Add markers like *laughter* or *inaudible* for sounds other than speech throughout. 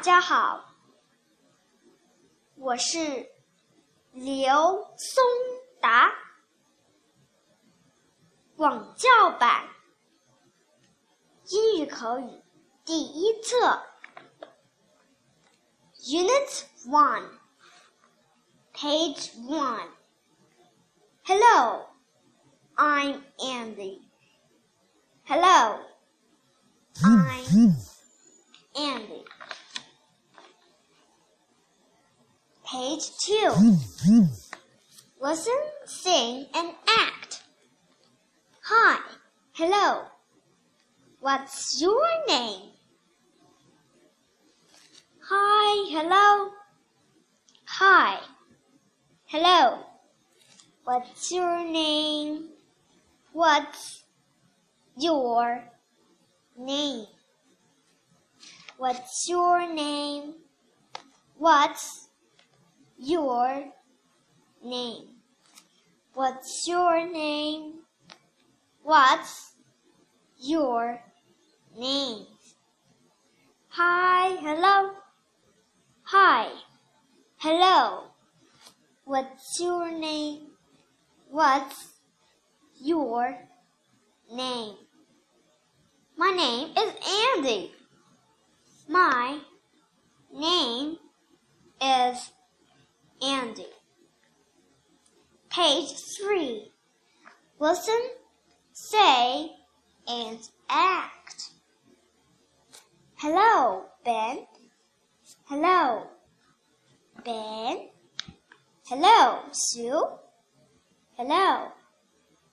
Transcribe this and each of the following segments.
大家好，我是刘松达，广教版英语口语第一册，Unit One, Page One. Hello, I'm Andy. Hello, I'm Andy. Page 2. Listen, sing, and act. Hi, hello. What's your name? Hi, hello. Hi, hello. What's your name? What's your name? What's your name? What's your name? What's your name? What's your name? Hi, hello. Hi, hello. What's your name? What's your name? My name is Andy. My name is Andy. Page 3. Listen, say, and act. Hello, Ben. Hello, Ben. Hello, Sue. Hello,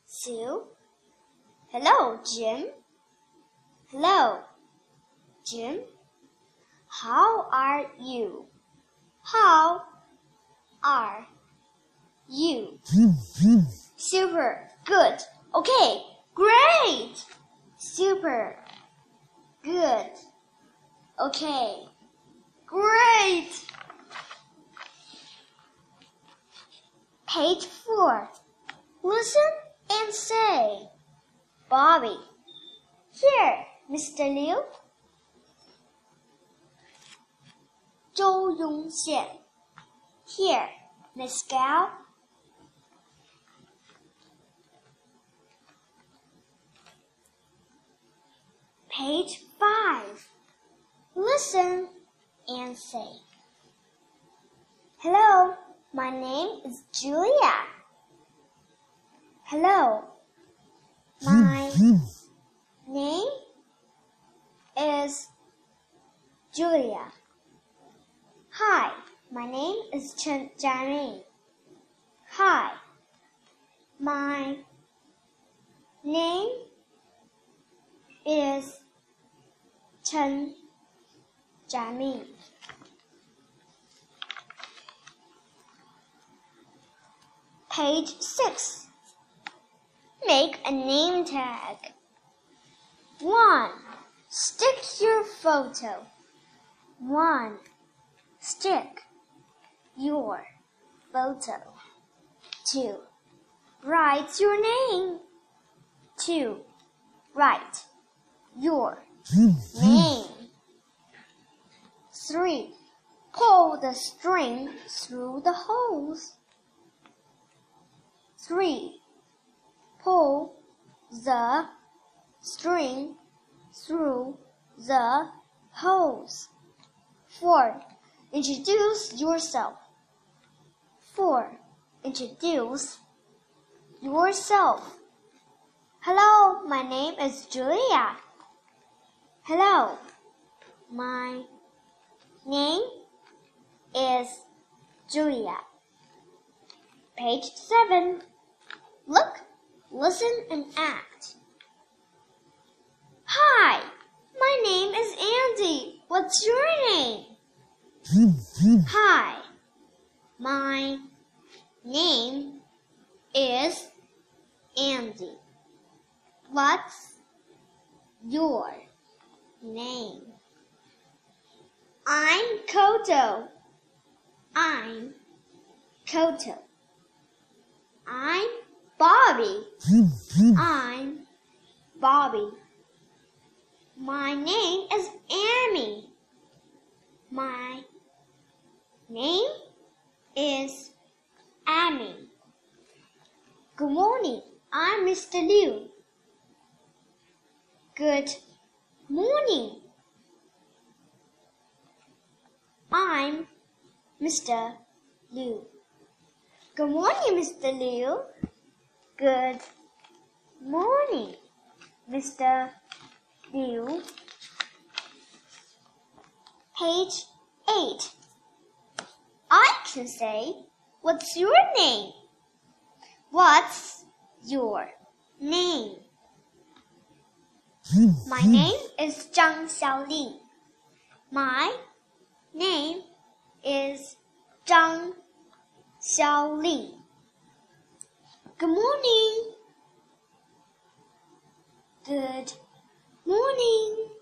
Sue. Hello, Jim. Hello, Jim. How are you? How are you? Super. Good. Okay. Great. Super. Good. Okay. Great. Page 4. Listen and say. Bobby. Here, Mr. Liu. 周庸县 Here, Gao. Page 5. Listen and say. Hello, my name is Julia. Hello, my name is Julia. Hi, my name is Chen Jiaming. Hi, my name is Chen Jiaming. Page 6. Make a name tag. 1. Stick your photo. 1. Stick your photo. 2. Write your name. 2. Write your name. 3. Pull the string through the holes. 3. Pull the string through the holes. 4. Introduce yourself. 4. Introduce yourself. Hello, my name is Julia. Hello, my name is Julia. Page 7. Look, listen, and act. Hi, my name is Andy. What's your name? *laughs* Hi, my name is Andy. What's your name? I'm Koto. I'm Koto. I'm Bobby. *laughs* I'm Bobby. My name is Amy. My is Amy. Good morning. I'm Mr. Liu. Good morning. I'm Mr. Liu. Good morning, Mr. Liu. Good morning, Mr. Liu. Can say, What's your name? What's your name? My name is Zhang Xiaoling. My name is Zhang Xiaoling. Good morning. Good morning.